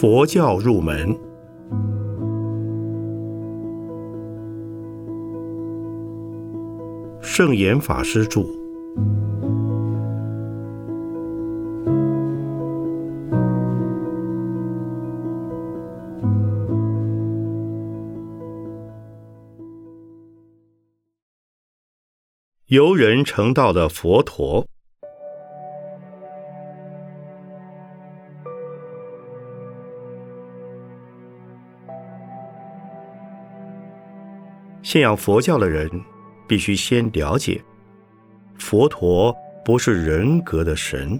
佛教入门，圣严法师著。游人成道的佛陀。信仰佛教的人必须先了解，佛陀不是人格的神，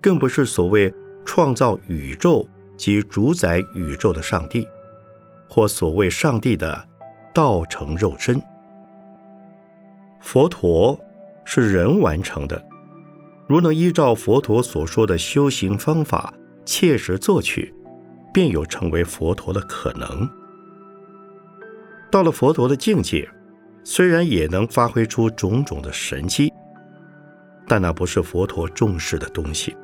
更不是所谓创造宇宙及主宰宇宙的上帝，或所谓上帝的道成肉身。佛陀是人完成的，如能依照佛陀所说的修行方法切实做去，便有成为佛陀的可能。到了佛陀的境界，虽然也能发挥出种种的神奇，但那不是佛陀重视的东西。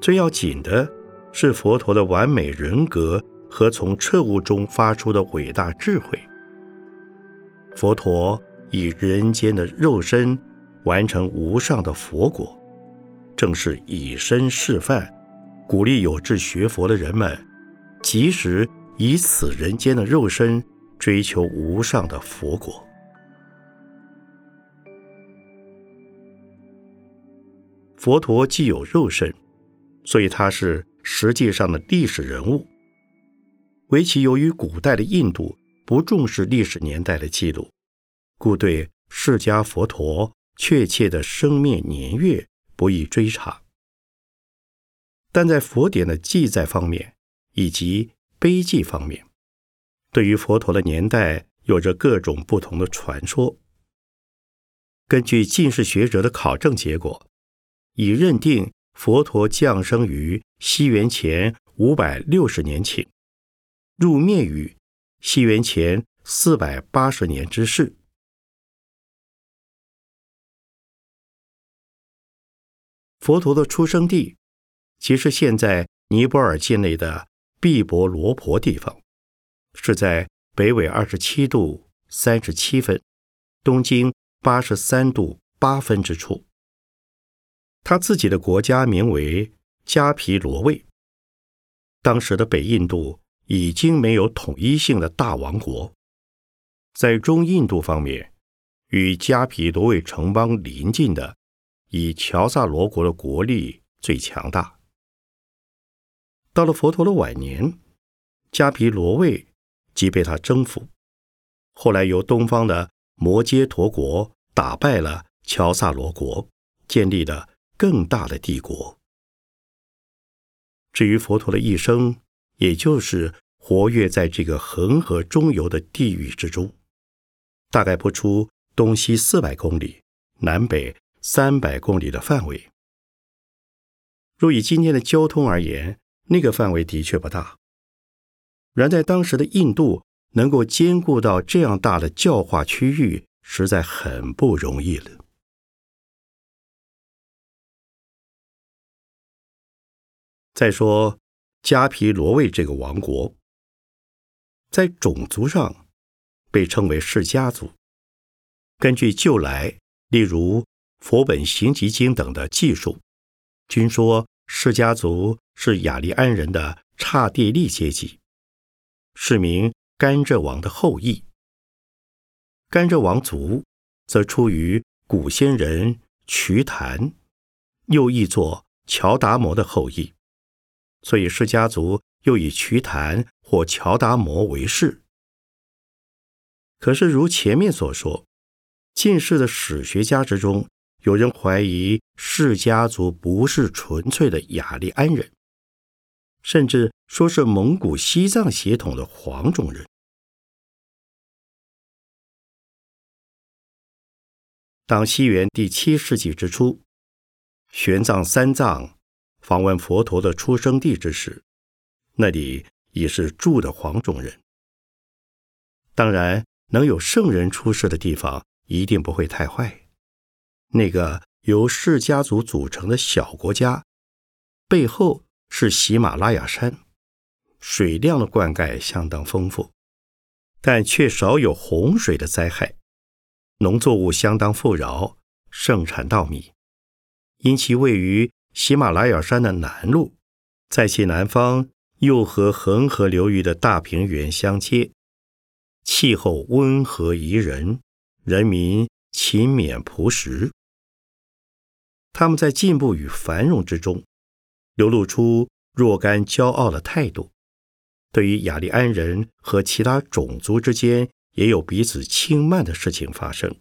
最要紧的是佛陀的完美人格和从彻悟中发出的伟大智慧。佛陀以人间的肉身完成无上的佛果，正是以身示范，鼓励有志学佛的人们，即使以此人间的肉身。追求无上的佛果。佛陀既有肉身，所以他是实际上的历史人物。唯其由于古代的印度不重视历史年代的记录，故对释迦佛陀确切的生灭年月不易追查。但在佛典的记载方面以及碑记方面，对于佛陀的年代，有着各种不同的传说。根据近世学者的考证结果，已认定佛陀降生于西元前五百六十年前，入灭于西元前四百八十年之事。佛陀的出生地，即是现在尼泊尔境内的毕博罗婆地方。是在北纬二十七度三十七分，东经八十三度八分之处。他自己的国家名为迦毗罗卫。当时的北印度已经没有统一性的大王国，在中印度方面，与迦毗罗卫城邦邻近的，以乔萨罗国的国力最强大。到了佛陀的晚年，迦毗罗卫。即被他征服，后来由东方的摩揭陀国打败了乔萨罗国，建立了更大的帝国。至于佛陀的一生，也就是活跃在这个恒河中游的地域之中，大概不出东西四百公里、南北三百公里的范围。若以今天的交通而言，那个范围的确不大。然在当时的印度，能够兼顾到这样大的教化区域，实在很不容易了。再说迦毗罗卫这个王国，在种族上被称为释迦族。根据旧来，例如《佛本行集经》等的记述，均说释迦族是雅利安人的刹帝利阶级。是名甘蔗王的后裔。甘蔗王族则出于古仙人瞿昙，又译作乔达摩的后裔，所以释家族又以瞿昙或乔达摩为氏。可是如前面所说，近世的史学家之中，有人怀疑释家族不是纯粹的雅利安人。甚至说是蒙古西藏血统的黄种人。当西元第七世纪之初，玄奘三藏访问佛陀的出生地之时，那里已是住的黄种人。当然，能有圣人出世的地方，一定不会太坏。那个由释家族组成的小国家，背后。是喜马拉雅山，水量的灌溉相当丰富，但却少有洪水的灾害。农作物相当富饶，盛产稻米。因其位于喜马拉雅山的南麓，在其南方又和恒河流域的大平原相接，气候温和宜人，人民勤勉朴实。他们在进步与繁荣之中，流露出若干骄傲的态度。对于雅利安人和其他种族之间，也有彼此轻慢的事情发生。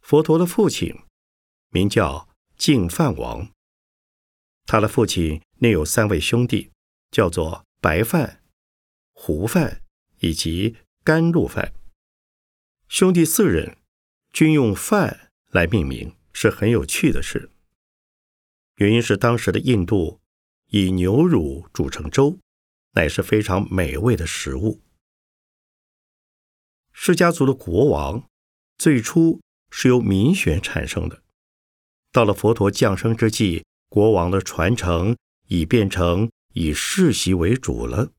佛陀的父亲名叫净饭王，他的父亲内有三位兄弟，叫做白饭、胡饭以及甘露饭。兄弟四人均用饭来命名，是很有趣的事。原因是当时的印度以牛乳煮成粥，乃是非常美味的食物。释迦族的国王最初是由民选产生的，到了佛陀降生之际，国王的传承已变成以世袭为主了。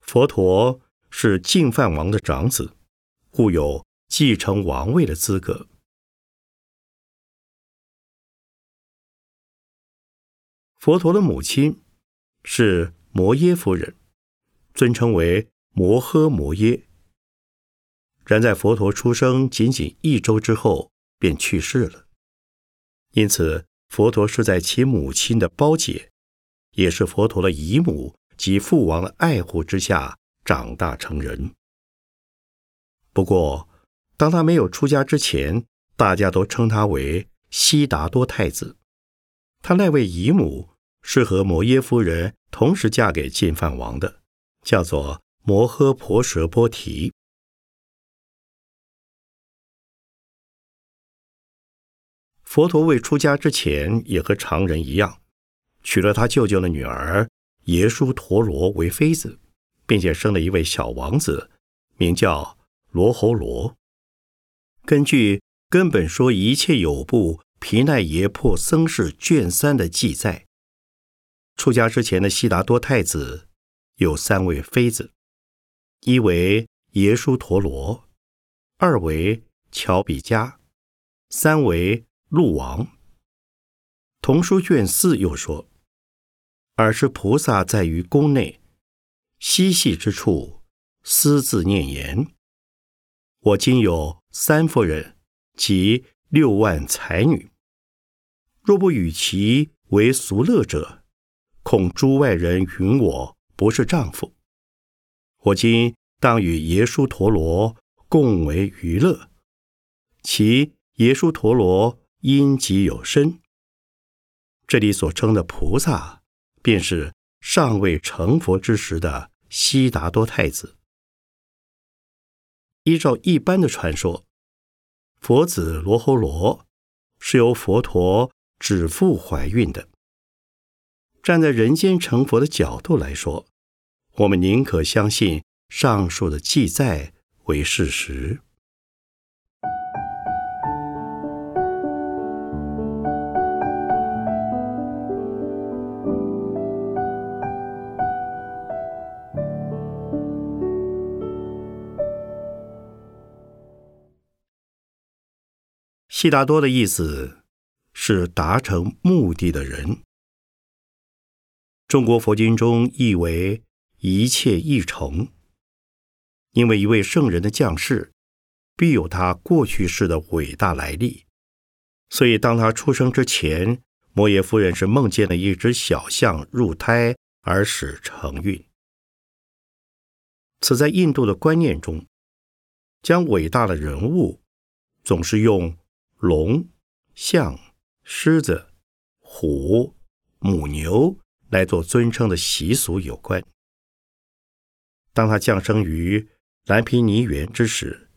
佛陀是净饭王的长子，故有继承王位的资格。佛陀的母亲是摩耶夫人，尊称为摩诃摩耶。然在佛陀出生仅仅一周之后便去世了，因此佛陀是在其母亲的胞姐，也是佛陀的姨母及父王的爱护之下长大成人。不过，当他没有出家之前，大家都称他为悉达多太子。他那位姨母是和摩耶夫人同时嫁给净饭王的，叫做摩诃婆舍波提。佛陀未出家之前，也和常人一样，娶了他舅舅的女儿耶输陀罗为妃子，并且生了一位小王子，名叫罗侯罗。根据根本说一切有部。皮奈耶破僧氏卷三的记载，出家之前的悉达多太子有三位妃子：一为耶输陀罗，二为乔比迦，三为鹿王。童书卷四又说，尔时菩萨在于宫内嬉戏之处，私自念言：我今有三夫人，及。六万才女，若不与其为俗乐者，恐诸外人云我不是丈夫。我今当与耶稣陀罗共为娱乐，其耶稣陀罗因己有身。这里所称的菩萨，便是尚未成佛之时的悉达多太子。依照一般的传说。佛子罗侯罗是由佛陀指腹怀孕的。站在人间成佛的角度来说，我们宁可相信上述的记载为事实。悉达多的意思是达成目的的人。中国佛经中译为一切一成，因为一位圣人的降世必有他过去世的伟大来历，所以当他出生之前，摩耶夫人是梦见了一只小象入胎而使成孕。此在印度的观念中，将伟大的人物总是用。龙、象、狮子、虎、母牛来做尊称的习俗有关。当他降生于蓝毗尼园之时，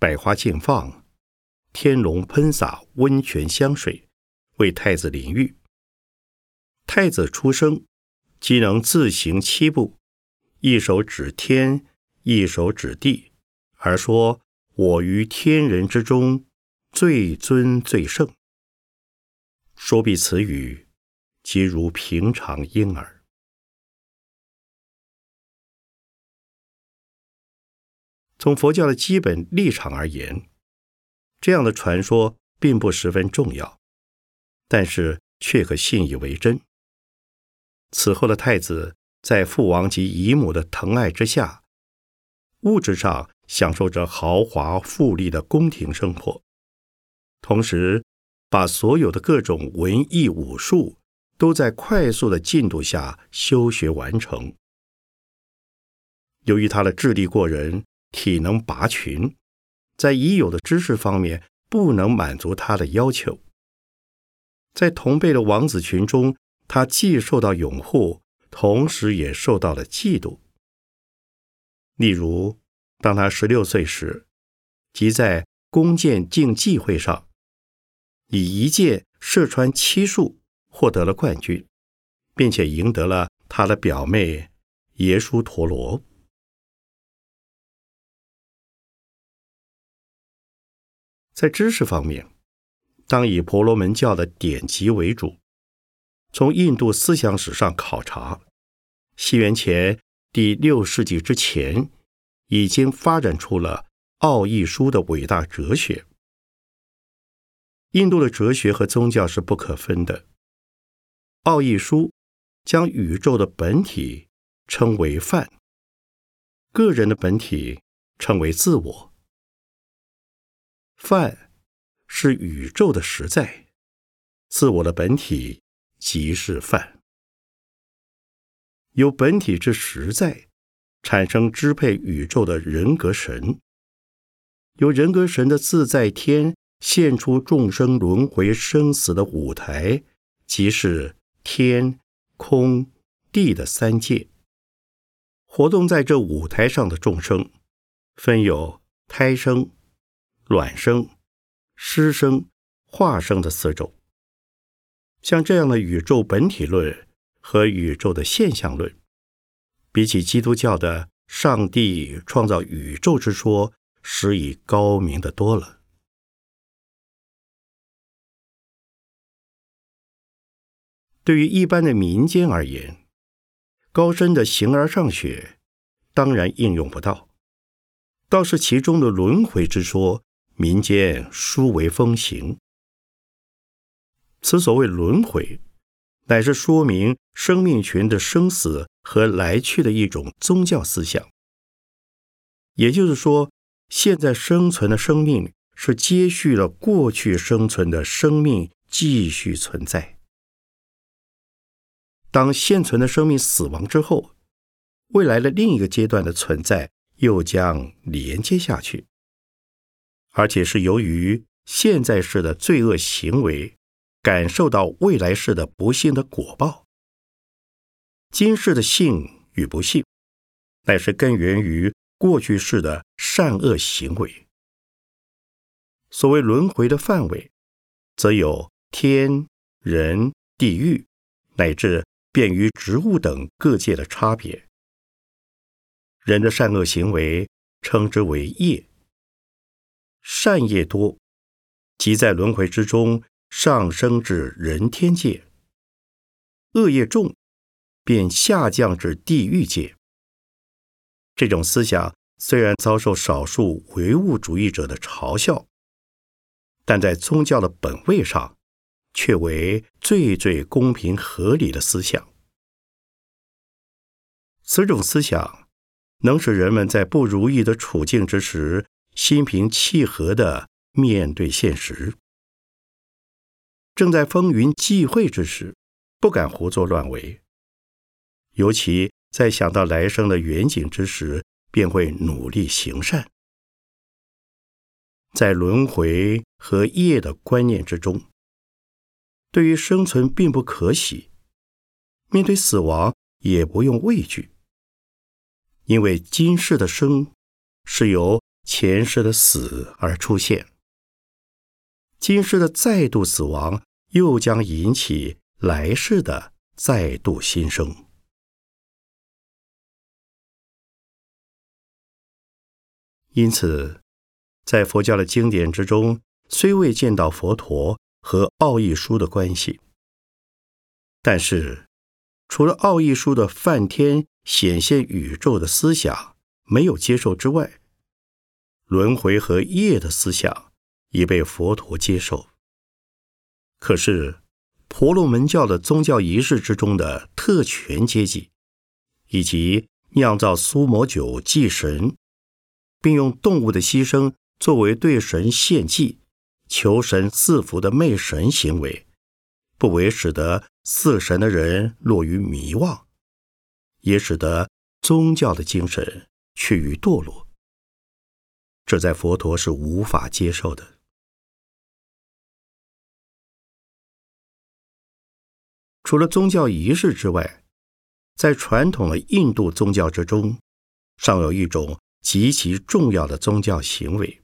百花竞放，天龙喷洒温泉香水，为太子淋浴。太子出生即能自行七步，一手指天，一手指地，而说：“我于天人之中。”最尊最圣，说毕此语，即如平常婴儿。从佛教的基本立场而言，这样的传说并不十分重要，但是却可信以为真。此后的太子在父王及姨母的疼爱之下，物质上享受着豪华富丽的宫廷生活，同时把所有的各种文艺武术都在快速的进度下修学完成。由于他的智力过人，体能拔群，在已有的知识方面不能满足他的要求，在同辈的王子群中。他既受到拥护，同时也受到了嫉妒。例如，当他十六岁时，即在弓箭竞技会上，以一箭射穿七树，获得了冠军，并且赢得了他的表妹耶输陀罗。在知识方面，当以婆罗门教的典籍为主。从印度思想史上考察，西元前第六世纪之前，已经发展出了奥义书的伟大哲学。印度的哲学和宗教是不可分的。奥义书将宇宙的本体称为梵，个人的本体称为自我。梵是宇宙的实在，自我的本体。即是梵。由本体之实在产生支配宇宙的人格神，由人格神的自在天现出众生轮回生死的舞台，即是天空地的三界。活动在这舞台上的众生，分有胎生、卵生、湿生、化生的四种。像这样的宇宙本体论和宇宙的现象论，比起基督教的上帝创造宇宙之说，实已高明的多了。对于一般的民间而言，高深的形而上学当然应用不到，倒是其中的轮回之说，民间殊为风行。此所谓轮回，乃是说明生命群的生死和来去的一种宗教思想。也就是说，现在生存的生命是接续了过去生存的生命继续存在。当现存的生命死亡之后，未来的另一个阶段的存在又将连接下去，而且是由于现在式的罪恶行为。感受到未来世的不幸的果报，今世的幸与不幸，乃是根源于过去世的善恶行为。所谓轮回的范围，则有天、人、地狱，乃至便于植物等各界的差别。人的善恶行为称之为业，善业多，即在轮回之中。上升至人天界，恶业重，便下降至地狱界。这种思想虽然遭受少数唯物主义者的嘲笑，但在宗教的本位上，却为最最公平合理的思想。此种思想能使人们在不如意的处境之时，心平气和地面对现实。正在风云际会之时，不敢胡作乱为；尤其在想到来生的远景之时，便会努力行善。在轮回和业的观念之中，对于生存并不可喜，面对死亡也不用畏惧，因为今世的生是由前世的死而出现，今世的再度死亡。又将引起来世的再度新生。因此，在佛教的经典之中，虽未见到佛陀和奥义书的关系。但是，除了奥义书的梵天显现宇宙的思想没有接受之外，轮回和业的思想已被佛陀接受。可是，婆罗门教的宗教仪式之中的特权阶级，以及酿造苏摩酒祭神，并用动物的牺牲作为对神献祭、求神赐福的媚神行为，不为使得祀神的人落于迷惘，也使得宗教的精神趋于堕落。这在佛陀是无法接受的。除了宗教仪式之外，在传统的印度宗教之中，尚有一种极其重要的宗教行为，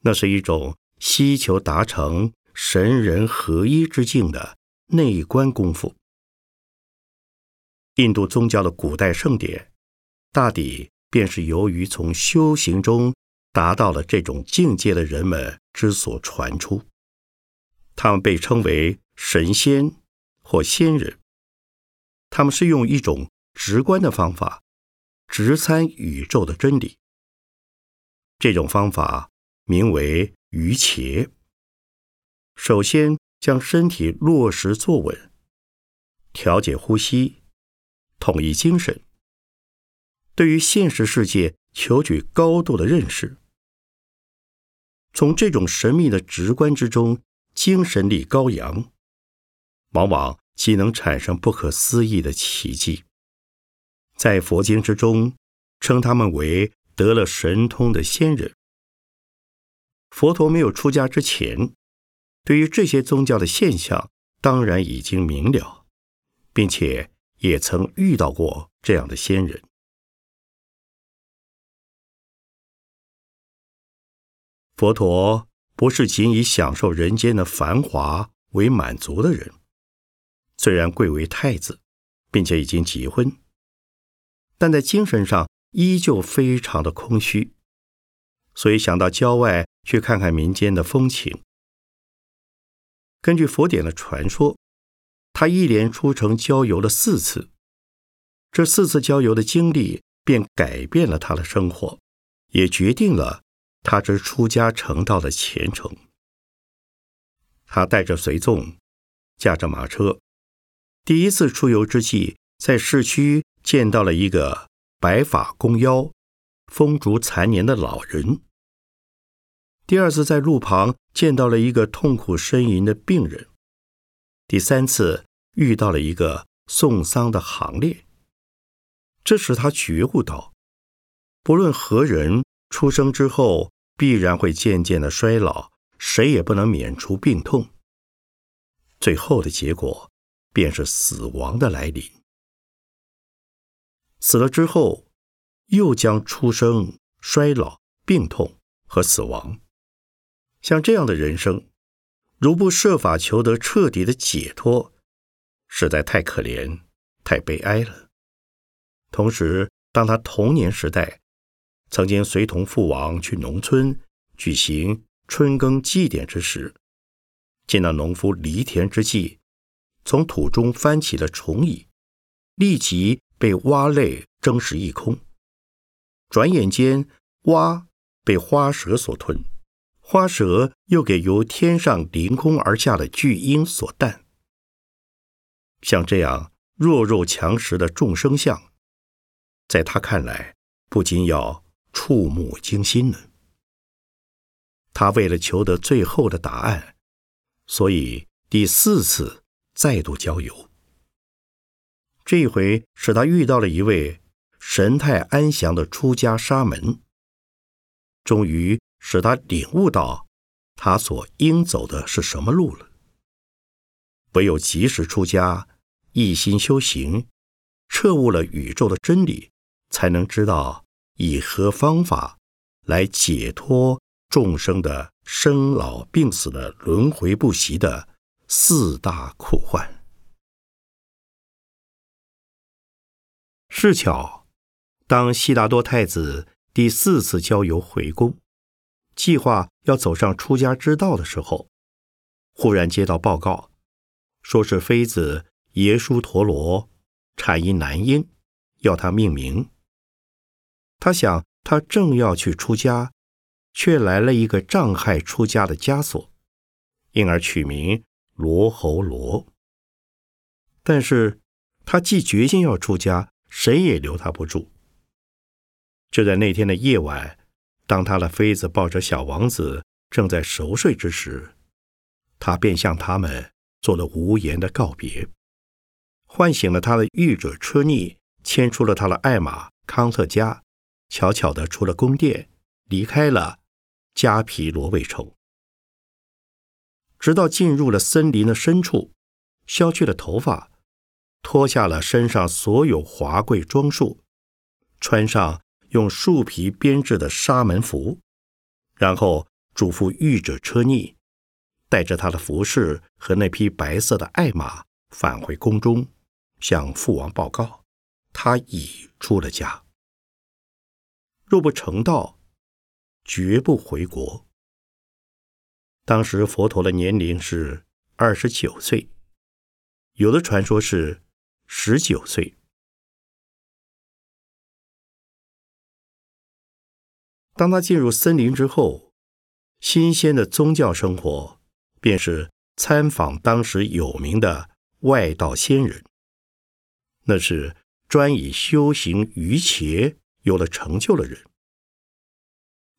那是一种希求达成神人合一之境的内观功夫。印度宗教的古代圣典，大抵便是由于从修行中达到了这种境界的人们之所传出，他们被称为神仙。或仙人，他们是用一种直观的方法直参宇宙的真理。这种方法名为瑜伽。首先将身体落实坐稳，调节呼吸，统一精神，对于现实世界求取高度的认识。从这种神秘的直观之中，精神力高扬。往往既能产生不可思议的奇迹，在佛经之中称他们为得了神通的仙人。佛陀没有出家之前，对于这些宗教的现象，当然已经明了，并且也曾遇到过这样的仙人。佛陀不是仅以享受人间的繁华为满足的人。虽然贵为太子，并且已经结婚，但在精神上依旧非常的空虚，所以想到郊外去看看民间的风情。根据佛典的传说，他一连出城郊游了四次，这四次郊游的经历便改变了他的生活，也决定了他之出家成道的前程。他带着随从，驾着马车。第一次出游之际，在市区见到了一个白发弓腰、风烛残年的老人。第二次在路旁见到了一个痛苦呻吟的病人。第三次遇到了一个送丧的行列。这使他觉悟到，不论何人出生之后，必然会渐渐的衰老，谁也不能免除病痛。最后的结果。便是死亡的来临。死了之后，又将出生、衰老、病痛和死亡。像这样的人生，如不设法求得彻底的解脱，实在太可怜、太悲哀了。同时，当他童年时代曾经随同父王去农村举行春耕祭典之时，见到农夫犁田之际。从土中翻起了虫蚁，立即被蛙类争食一空。转眼间，蛙被花蛇所吞，花蛇又给由天上凌空而下的巨鹰所啖。像这样弱肉强食的众生相，在他看来，不禁要触目惊心呢。他为了求得最后的答案，所以第四次。再度郊游，这一回使他遇到了一位神态安详的出家沙门，终于使他领悟到他所应走的是什么路了。唯有及时出家，一心修行，彻悟了宇宙的真理，才能知道以何方法来解脱众生的生老病死的轮回不息的。四大苦患。是巧，当悉达多太子第四次郊游回宫，计划要走上出家之道的时候，忽然接到报告，说是妃子耶输陀罗产一男婴，要他命名。他想，他正要去出家，却来了一个障害出家的枷锁，因而取名罗侯罗。但是，他既决心要出家，谁也留他不住。就在那天的夜晚，当他的妃子抱着小王子正在熟睡之时，他便向他们做了无言的告别，唤醒了他的御者车逆，牵出了他的爱马康特加，悄悄地出了宫殿，离开了加皮罗卫城，直到进入了森林的深处，削去了头发，脱下了身上所有华贵装束，穿上用树皮编制的沙门服，然后嘱咐御者车逆。带着他的服饰和那匹白色的爱马返回宫中，向父王报告，他已出了家。若不成道，绝不回国。当时佛陀的年龄是二十九岁，有的传说是十九岁。当他进入森林之后，新鲜的宗教生活。便是参访当时有名的外道仙人，那是专以修行于伽有了成就的人。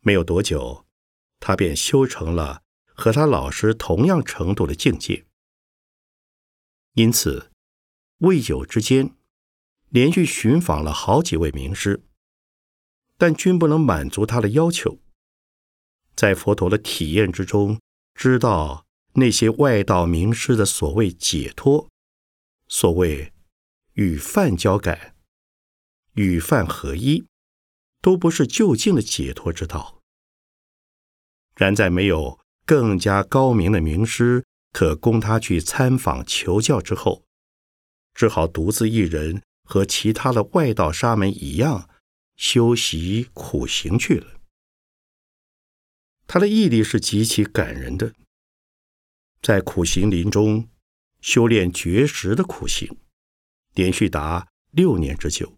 没有多久，他便修成了和他老师同样程度的境界。因此，未久之间，连续寻访了好几位名师，但均不能满足他的要求。在佛陀的体验之中，知道。那些外道名师的所谓解脱，所谓与梵交感、与梵合一，都不是就近的解脱之道。然在没有更加高明的名师可供他去参访求教之后，只好独自一人和其他的外道沙门一样修习苦行去了。他的毅力是极其感人的。在苦行林中修炼绝食的苦行，连续达六年之久。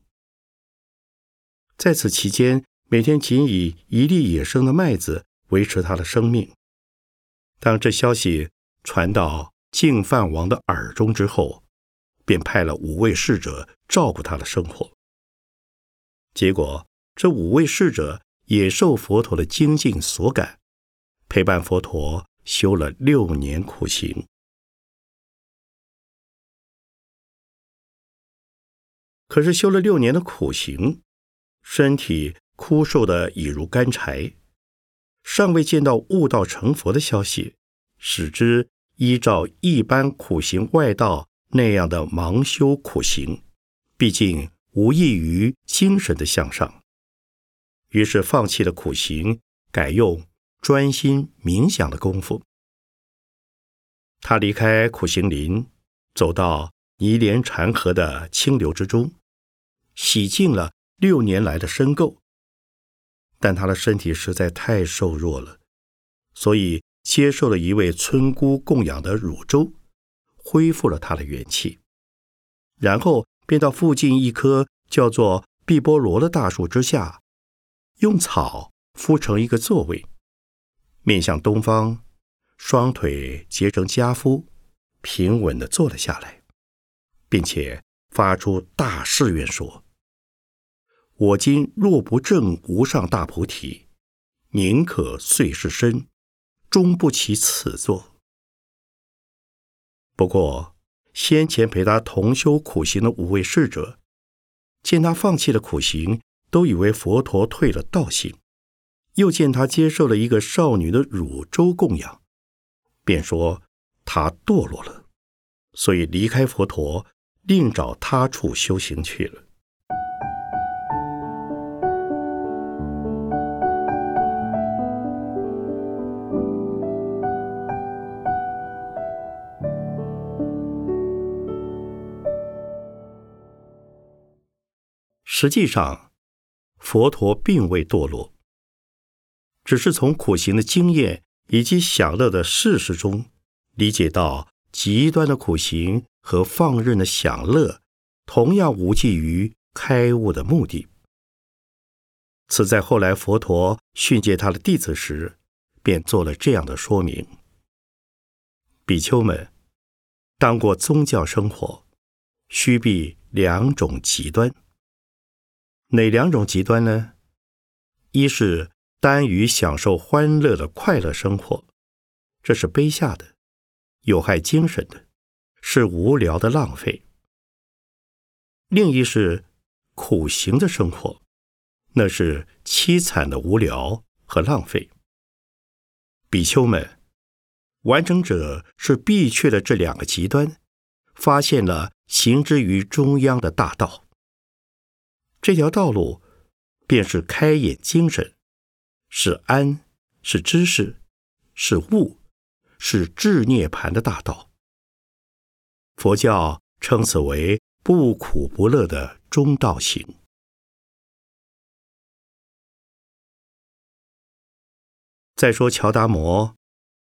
在此期间，每天仅以一粒野生的麦子维持他的生命。当这消息传到净饭王的耳中之后，便派了五位侍者照顾他的生活。结果，这五位侍者也受佛陀的精进所感，陪伴佛陀。修了六年苦行，可是修了六年的苦行，身体枯瘦的已如干柴，尚未见到悟道成佛的消息，使之依照一般苦行外道那样的盲修苦行，毕竟无异于精神的向上，于是放弃了苦行，改用。专心冥想的功夫，他离开苦行林，走到泥莲禅河的清流之中，洗净了六年来的深垢。但他的身体实在太瘦弱了，所以接受了一位村姑供养的乳粥，恢复了他的元气。然后便到附近一棵叫做碧波罗的大树之下，用草铺成一个座位。面向东方，双腿结成家夫，平稳地坐了下来，并且发出大誓愿说：“我今若不证无上大菩提，宁可碎世身，终不起此座。”不过，先前陪他同修苦行的五位侍者，见他放弃了苦行，都以为佛陀退了道心。又见他接受了一个少女的乳粥供养，便说他堕落了，所以离开佛陀，另找他处修行去了。实际上，佛陀并未堕落。只是从苦行的经验以及享乐的事实中，理解到极端的苦行和放任的享乐，同样无济于开悟的目的。此在后来佛陀训诫他的弟子时，便做了这样的说明：比丘们，当过宗教生活，须避两种极端。哪两种极端呢？一是耽于享受欢乐的快乐生活，这是卑下的，有害精神的，是无聊的浪费；另一是苦行的生活。那是凄惨的无聊和浪费。比丘们，完成者是避却了这两个极端，发现了行之于中央的大道。这条道路便是开眼精神，是安，是知识，是悟，是智涅盘的大道。佛教称此为不苦不乐的中道行。再说乔达摩，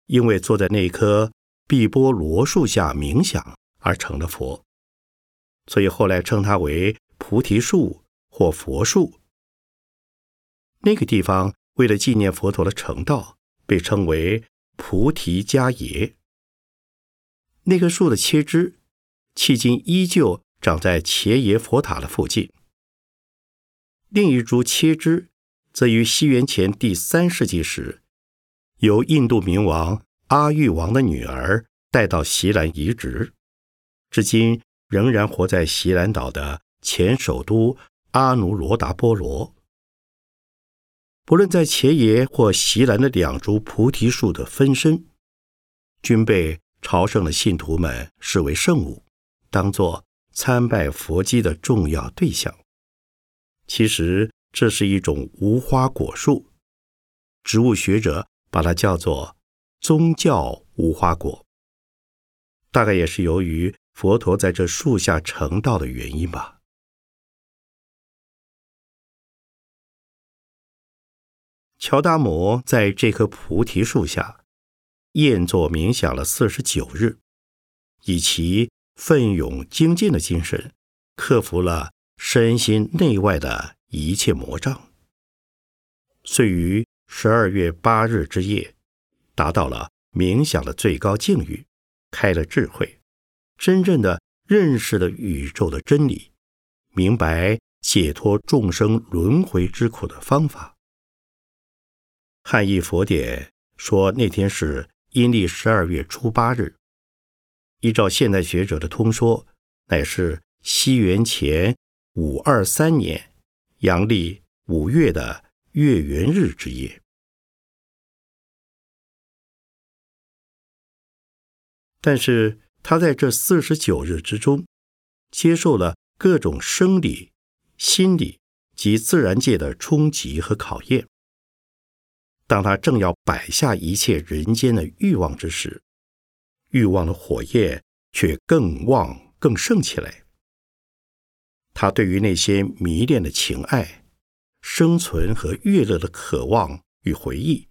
因为坐在那棵碧波罗树下冥想而成了佛，所以后来称他为菩提树或佛树。那个地方为了纪念佛陀的成道，被称为菩提迦耶。那棵树的切枝，迄今依旧长在伽耶佛塔的附近。另一株切枝，则于西元前第三世纪时。由印度明王阿育王的女儿带到锡兰移植，至今仍然活在锡兰岛的前首都阿努罗达波罗。不论在茄耶或席兰的两株菩提树的分身，均被朝圣的信徒们视为圣物，当作参拜佛基的重要对象。其实这是一种无花果树，植物学者。把它叫做宗教无花果，大概也是由于佛陀在这树下成道的原因吧。乔达摩在这棵菩提树下宴坐冥想了四十九日，以其奋勇精进的精神，克服了身心内外的一切魔障，遂于。十二月八日之夜，达到了冥想的最高境遇，开了智慧，真正的认识了宇宙的真理，明白解脱众生轮回之苦的方法。汉译佛典说那天是阴历十二月初八日，依照现代学者的通说，乃是西元前五二三年阳历五月的。月圆日之夜，但是他在这四十九日之中，接受了各种生理、心理及自然界的冲击和考验。当他正要摆下一切人间的欲望之时，欲望的火焰却更旺、更盛起来。他对于那些迷恋的情爱。生存和悦乐的渴望与回忆，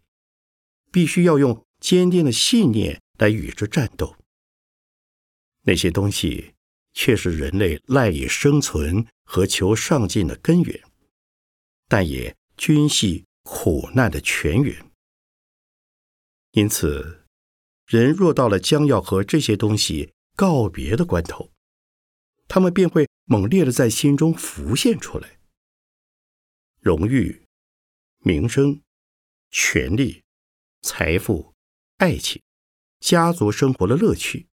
必须要用坚定的信念来与之战斗。那些东西却是人类赖以生存和求上进的根源，但也均系苦难的泉源。因此，人若到了将要和这些东西告别的关头，他们便会猛烈的在心中浮现出来。荣誉、名声、权力、财富、爱情、家族生活的乐趣，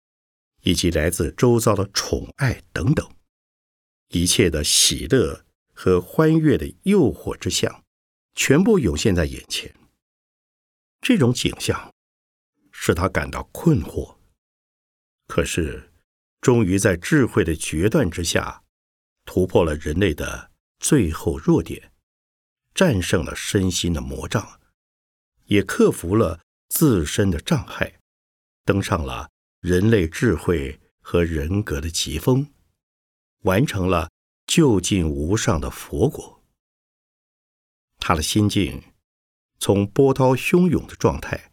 以及来自周遭的宠爱等等，一切的喜乐和欢悦的诱惑之相，全部涌现在眼前。这种景象使他感到困惑，可是终于在智慧的决断之下，突破了人类的最后弱点。战胜了身心的魔障，也克服了自身的障碍，登上了人类智慧和人格的奇峰，完成了就近无上的佛果。他的心境从波涛汹涌的状态，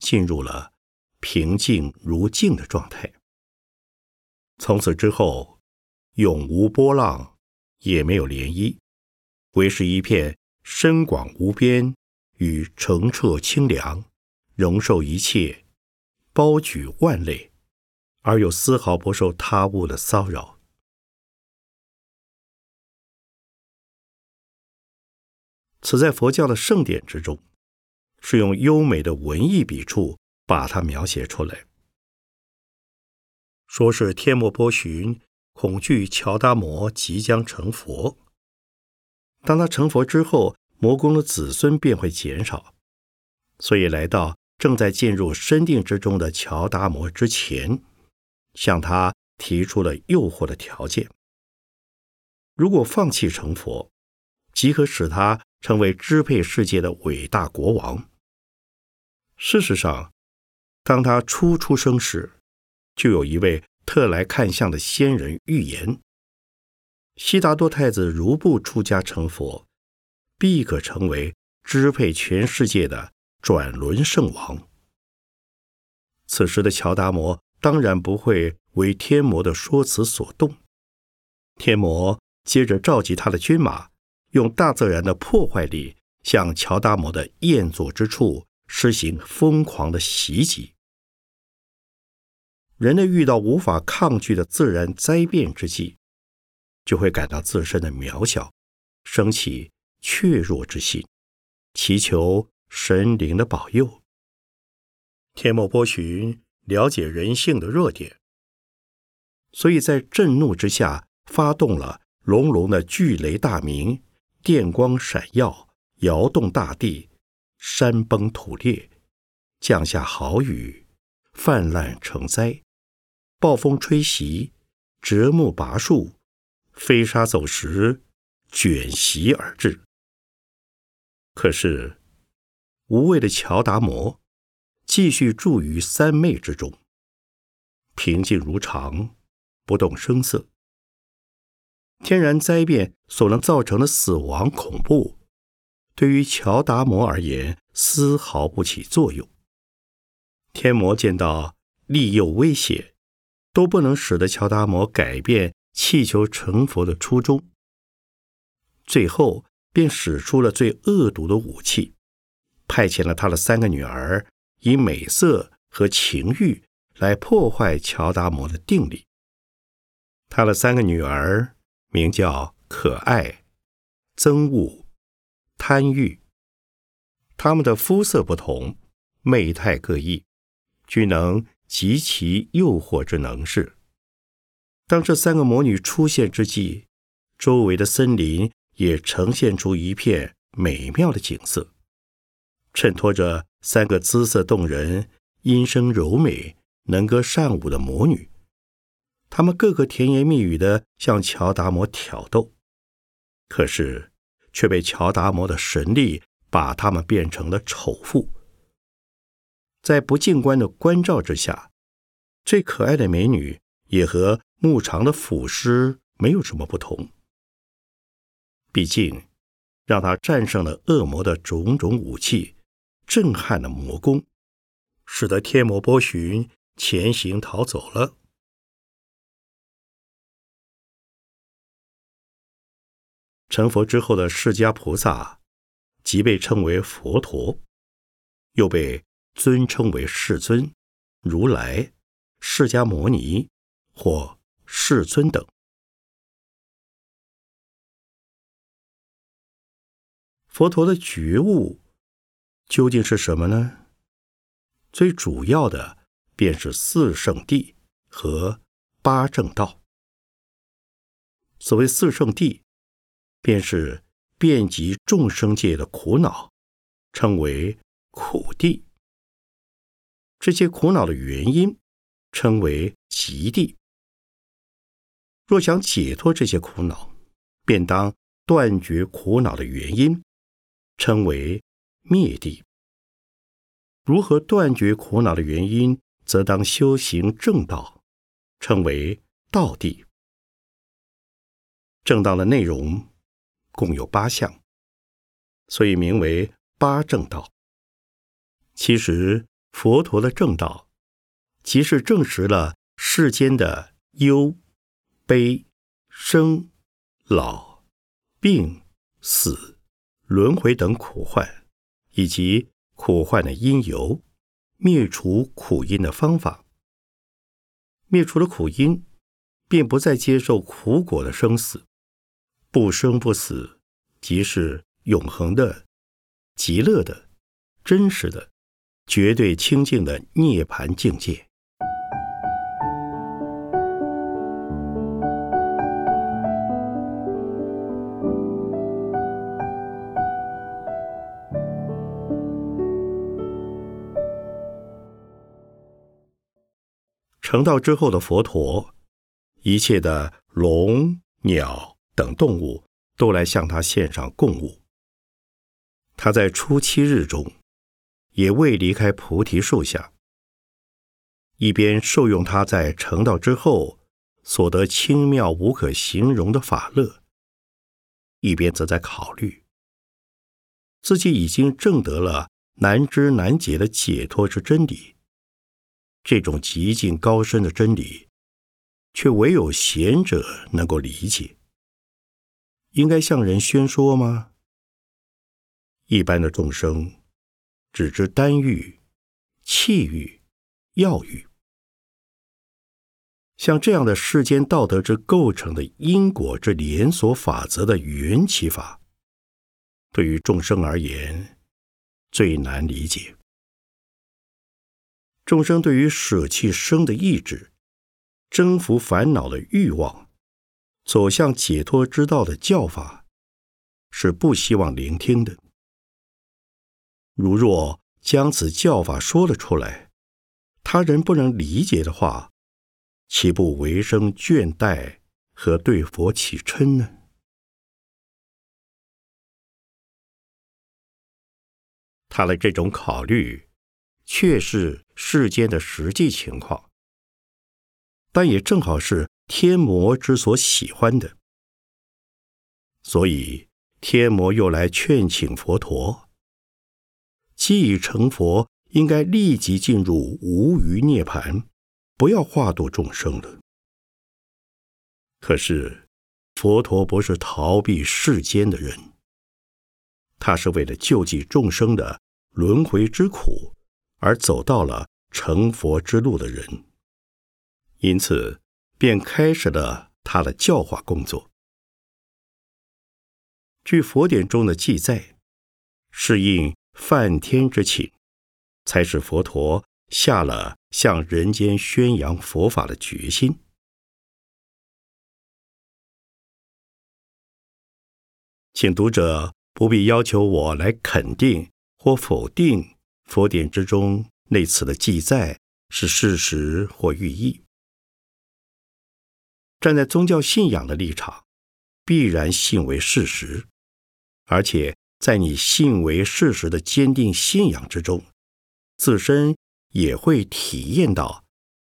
进入了平静如镜的状态。从此之后，永无波浪，也没有涟漪，唯是一片深广无边与澄澈清凉，容受一切，包举万类，而又丝毫不受他物的骚扰。此在佛教的圣典之中，是用优美的文艺笔触把它描写出来。说是天魔波旬恐惧乔达摩即将成佛，当他成佛之后，魔宫的子孙便会减少，所以来到正在进入深定之中的乔达摩之前，向他提出了诱惑的条件：如果放弃成佛，即可使他成为支配世界的伟大国王。事实上，当他初出生时，就有一位特来看相的仙人预言：悉达多太子如不出家成佛，必可成为支配全世界的转轮圣王。此时的乔达摩当然不会为天魔的说辞所动，天魔接着召集他的军马，用大自然的破坏力向乔达摩的宴坐之处施行疯狂的袭击。人类遇到无法抗拒的自然灾变之际，就会感到自身的渺小，升起怯弱之心，祈求神灵的保佑。天魔波旬了解人性的弱点，所以在震怒之下，发动了隆隆的巨雷大鸣，电光闪耀，摇动大地，山崩土裂，降下豪雨，泛滥成灾。暴风吹袭，折木拔树，飞沙走石，卷袭而至。可是，无畏的乔达摩继续住于三昧之中，平静如常，不动声色。天然灾变所能造成的死亡恐怖，对于乔达摩而言丝毫不起作用。天魔见到利诱威胁。都不能使得乔达摩改变气求成佛的初衷，最后便使出了最恶毒的武器，派遣了他的三个女儿，以美色和情欲来破坏乔达摩的定力。他的三个女儿名叫可爱、憎恶、贪欲，他们的肤色不同，媚态各异，均能。极其诱惑之能事。当这三个魔女出现之际，周围的森林也呈现出一片美妙的景色，衬托着三个姿色动人、音声柔美、能歌善舞的魔女。他们个个甜言蜜语的向乔达摩挑逗，可是却被乔达摩的神力把他们变成了丑妇。在不进官的关照之下，最可爱的美女也和牧场的腐尸没有什么不同。毕竟，让他战胜了恶魔的种种武器，震撼了魔宫，使得天魔波旬前行逃走了。成佛之后的释迦菩萨，即被称为佛陀，又被。尊称为世尊、如来、释迦牟尼或世尊等。佛陀的觉悟究竟是什么呢？最主要的便是四圣谛和八正道。所谓四圣谛，便是遍及众生界的苦恼，称为苦地。这些苦恼的原因称为极地。若想解脱这些苦恼，便当断绝苦恼的原因，称为灭地。如何断绝苦恼的原因，则当修行正道，称为道地。正道的内容共有八项，所以名为八正道。其实。佛陀的正道即是证实了世间的忧、悲、生、老、病、死、轮回等苦患，以及苦患的因由，灭除苦因的方法。灭除了苦因，便不再接受苦果的生死，不生不死，即是永恒的、极乐的、真实的、绝对清净的涅盘境界。成道之后的佛陀，一切的龙、鸟等动物都来向他献上供物。他在初七日中，也未离开菩提树下，一边受用他在成道之后所得清妙无可形容的法乐，一边则在考虑自己已经证得了难知难解的解脱之真理。这种极尽高深的真理，却唯有贤者能够理解。应该向人宣说吗？一般的众生只知丹欲、气欲、药欲，像这样的世间道德之构成的因果之连锁法则的缘起法，对于众生而言最难理解。众生对于舍弃生的意志、征服烦恼的欲望、走向解脱之道的教法，是不希望聆听的。如若将此教法说了出来，他人不能理解的话，岂不为生倦怠和对佛起嗔呢？他的这种考虑。却是世间的实际情况，但也正好是天魔之所喜欢的，所以天魔又来劝请佛陀：既已成佛，应该立即进入无余涅盘，不要化度众生了。可是佛陀不是逃避世间的人，他是为了救济众生的轮回之苦。而走到了成佛之路的人，因此便开始了他的教化工作。据佛典中的记载，是应梵天之请，才使佛陀下了向人间宣扬佛法的决心。请读者不必要求我来肯定或否定。佛典之中那次的记载是事实或寓意。站在宗教信仰的立场，必然信为事实，而且在你信为事实的坚定信仰之中，自身也会体验到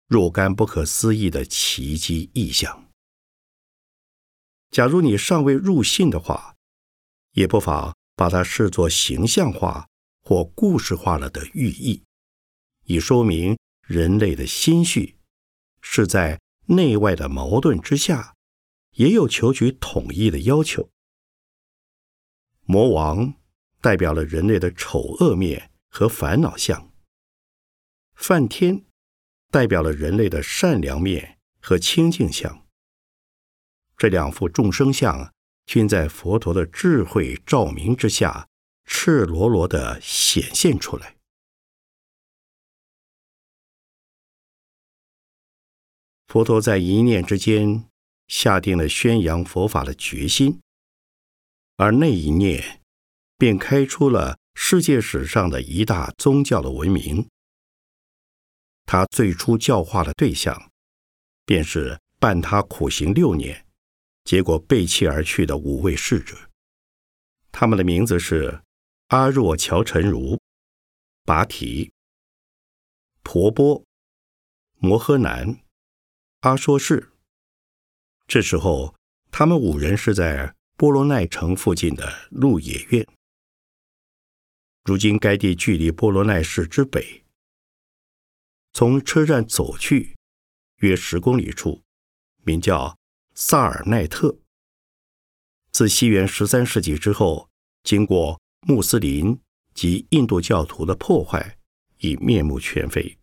若干不可思议的奇迹异象。假如你尚未入信的话，也不妨把它视作形象化。或故事化了的寓意，以说明人类的心绪是在内外的矛盾之下，也有求取统一的要求。魔王代表了人类的丑恶面和烦恼相，梵天代表了人类的善良面和清净相。这两副众生相均在佛陀的智慧照明之下。赤裸裸的显现出来。佛陀在一念之间下定了宣扬佛法的决心，而那一念便开出了世界史上的一大宗教的文明。他最初教化的对象，便是伴他苦行六年，结果背弃而去的五位侍者，他们的名字是。阿若乔陈如、拔提、婆波、摩诃南、阿说是。这时候，他们五人是在波罗奈城附近的鹿野苑。如今，该地距离波罗奈市之北。从车站走去，约十公里处，名叫萨尔奈特。自西元十三世纪之后，经过穆斯林及印度教徒的破坏，已面目全非。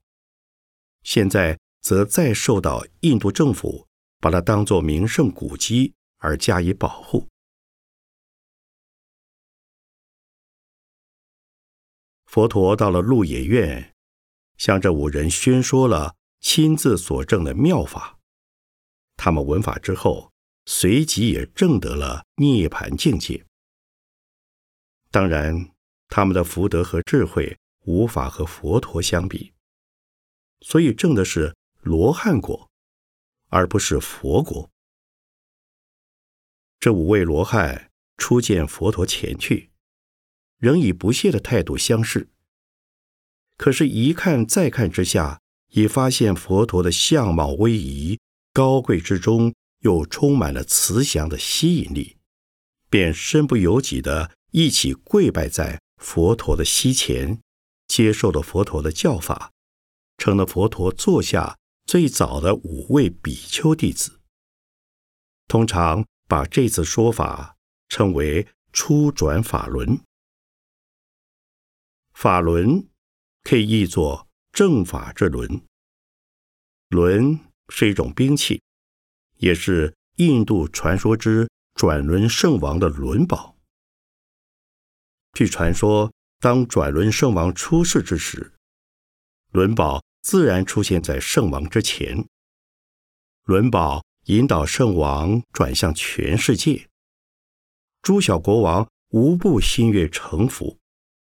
现在则再受到印度政府把它当作名胜古迹而加以保护。佛陀到了鹿野苑，向这五人宣说了亲自所证的妙法。他们闻法之后，随即也证得了涅盘境界。当然，他们的福德和智慧无法和佛陀相比，所以证的是罗汉果，而不是佛果。这五位罗汉初见佛陀前去。仍以不屑的态度相视。可是，一看再看之下，已发现佛陀的相貌威仪高贵之中，又充满了慈祥的吸引力，便身不由己的一起跪拜在佛陀的膝前，接受了佛陀的教法，成了佛陀座下最早的五位比丘弟子。通常把这次说法称为初转法轮。法轮可以译作正法之轮。轮是一种兵器，也是印度传说之转轮圣王的轮宝。据传说，当转轮圣王出世之时，轮宝自然出现在圣王之前。轮宝引导圣王转向全世界，诸小国王无不心悦诚服，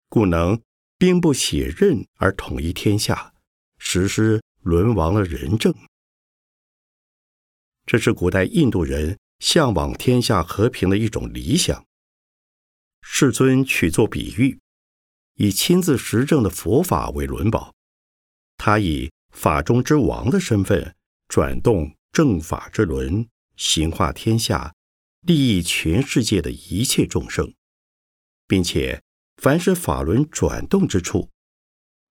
故能。兵不血刃而统一天下，实施轮王的仁政。这是古代印度人向往天下和平的一种理想。世尊取作比喻，以亲自实证的佛法为轮宝，他以法中之王的身份转动正法之轮，行化天下，利益全世界的一切众生，并且。凡是法轮转动之处，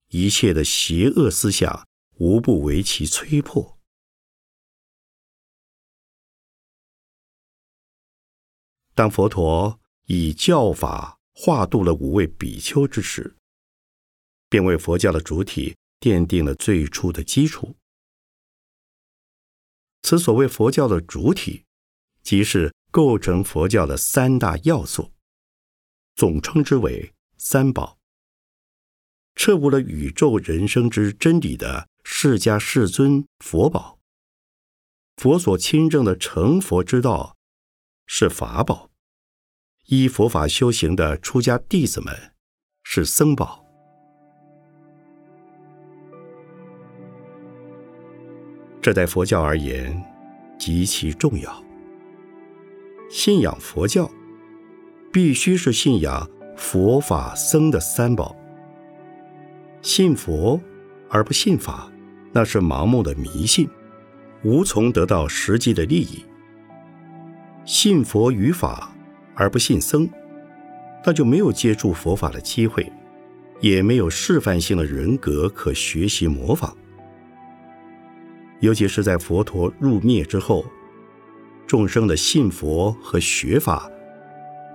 一切的邪恶思想无不为其摧破。当佛陀以教法化度了五位比丘之时，便为佛教的主体奠定了最初的基础。此所谓佛教的主体，即是构成佛教的三大要素，总称之为。三宝，彻悟了宇宙人生之真理的释迦世尊佛宝，佛所亲证的成佛之道是法宝，依佛法修行的出家弟子们是僧宝。这在佛教而言极其重要。信仰佛教，必须是信仰。佛法僧的三宝，信佛而不信法，那是盲目的迷信，无从得到实际的利益；信佛与法而不信僧，那就没有接触佛法的机会，也没有示范性的人格可学习模仿。尤其是在佛陀入灭之后，众生的信佛和学法。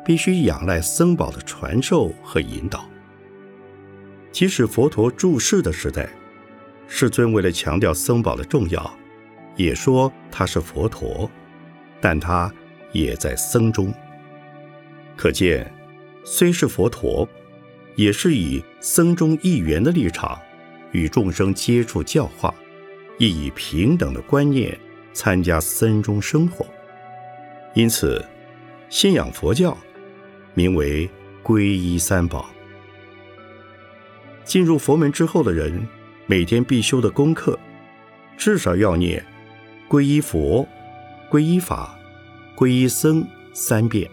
必须仰赖僧宝的传授和引导。即使佛陀住世的时代，世尊为了强调僧宝的重要，也说他是佛陀，但他也在僧中。可见，虽是佛陀，也是以僧中一员的立场与众生接触教化，亦以平等的观念参加僧中生活。因此，信仰佛教。名为皈依三宝。进入佛门之后的人，每天必修的功课，至少要念皈依佛、皈依法、皈依僧三遍。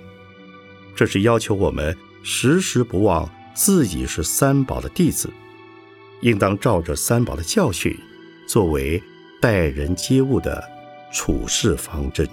这是要求我们时时不忘自己是三宝的弟子，应当照着三宝的教训，作为待人接物的处事方针。